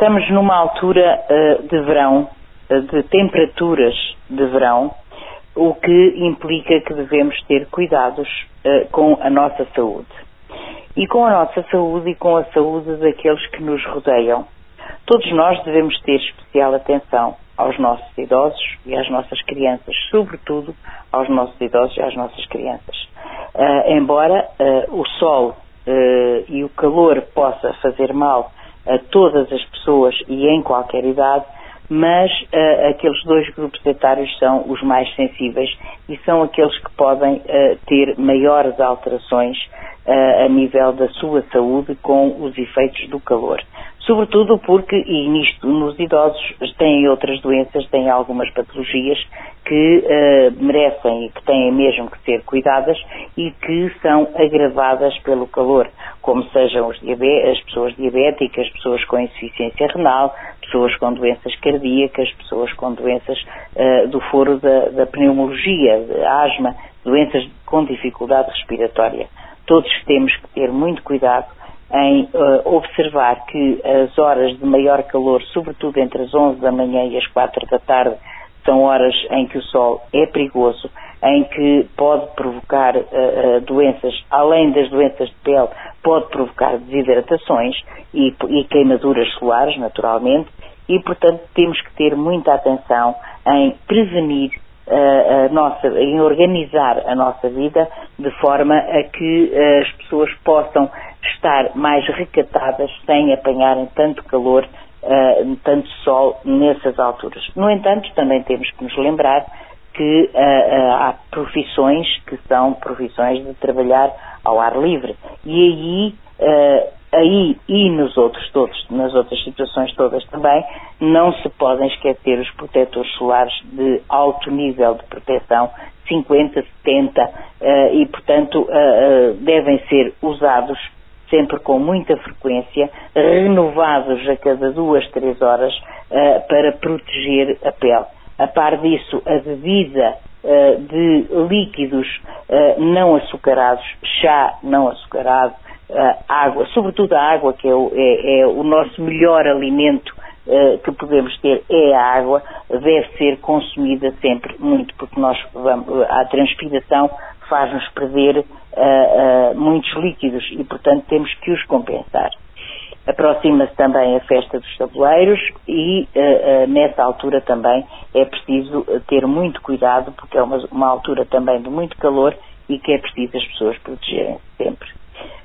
Estamos numa altura uh, de verão, uh, de temperaturas de verão, o que implica que devemos ter cuidados uh, com a nossa saúde. E com a nossa saúde e com a saúde daqueles que nos rodeiam. Todos nós devemos ter especial atenção aos nossos idosos e às nossas crianças, sobretudo aos nossos idosos e às nossas crianças. Uh, embora uh, o sol uh, e o calor possa fazer mal a todas as pessoas e em qualquer idade, mas uh, aqueles dois grupos etários são os mais sensíveis e são aqueles que podem uh, ter maiores alterações uh, a nível da sua saúde com os efeitos do calor. Sobretudo porque, e nisto nos idosos, têm outras doenças, têm algumas patologias que merecem e que têm mesmo que ser cuidadas e que são agravadas pelo calor, como sejam as pessoas diabéticas, pessoas com insuficiência renal, pessoas com doenças cardíacas, pessoas com doenças uh, do foro da, da pneumologia, de asma, doenças com dificuldade respiratória. Todos temos que ter muito cuidado em uh, observar que as horas de maior calor, sobretudo entre as 11 da manhã e as 4 da tarde, são horas em que o sol é perigoso, em que pode provocar uh, doenças, além das doenças de pele, pode provocar desidratações e, e queimaduras solares, naturalmente, e, portanto, temos que ter muita atenção em prevenir a nossa, em organizar a nossa vida de forma a que as pessoas possam estar mais recatadas sem apanharem tanto calor, tanto sol nessas alturas. No entanto, também temos que nos lembrar que uh, uh, há profissões que são profissões de trabalhar ao ar livre e aí aí e nos outros todos, nas outras situações todas também, não se podem esquecer os protetores solares de alto nível de proteção, 50, 70, uh, e portanto devem ser usados sempre com muita frequência, renovados a cada duas, três horas, para proteger a pele. A par disso, a bebida de líquidos não açucarados, chá não açucarado, uh, água, sobretudo a água, que é o, é, é o nosso melhor alimento uh, que podemos ter, é a água, deve ser consumida sempre muito, porque nós vamos, a transpiração faz-nos perder uh, muitos líquidos e, portanto, temos que os compensar. Aproxima-se também a festa dos tabuleiros e uh, uh, nessa altura também é preciso ter muito cuidado porque é uma, uma, altura também de muito calor e que é preciso as pessoas protegerem sempre.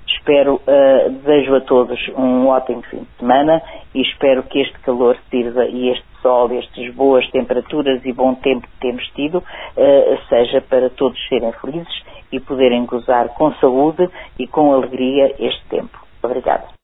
Espero, uh, desejo a todos um ótimo fim de semana e espero que este calor sirva e este sol, estas boas temperaturas e bom tempo que temos tido, uh, seja para todos serem felizes e poderem gozar com saúde e com alegria este tempo. Obrigada.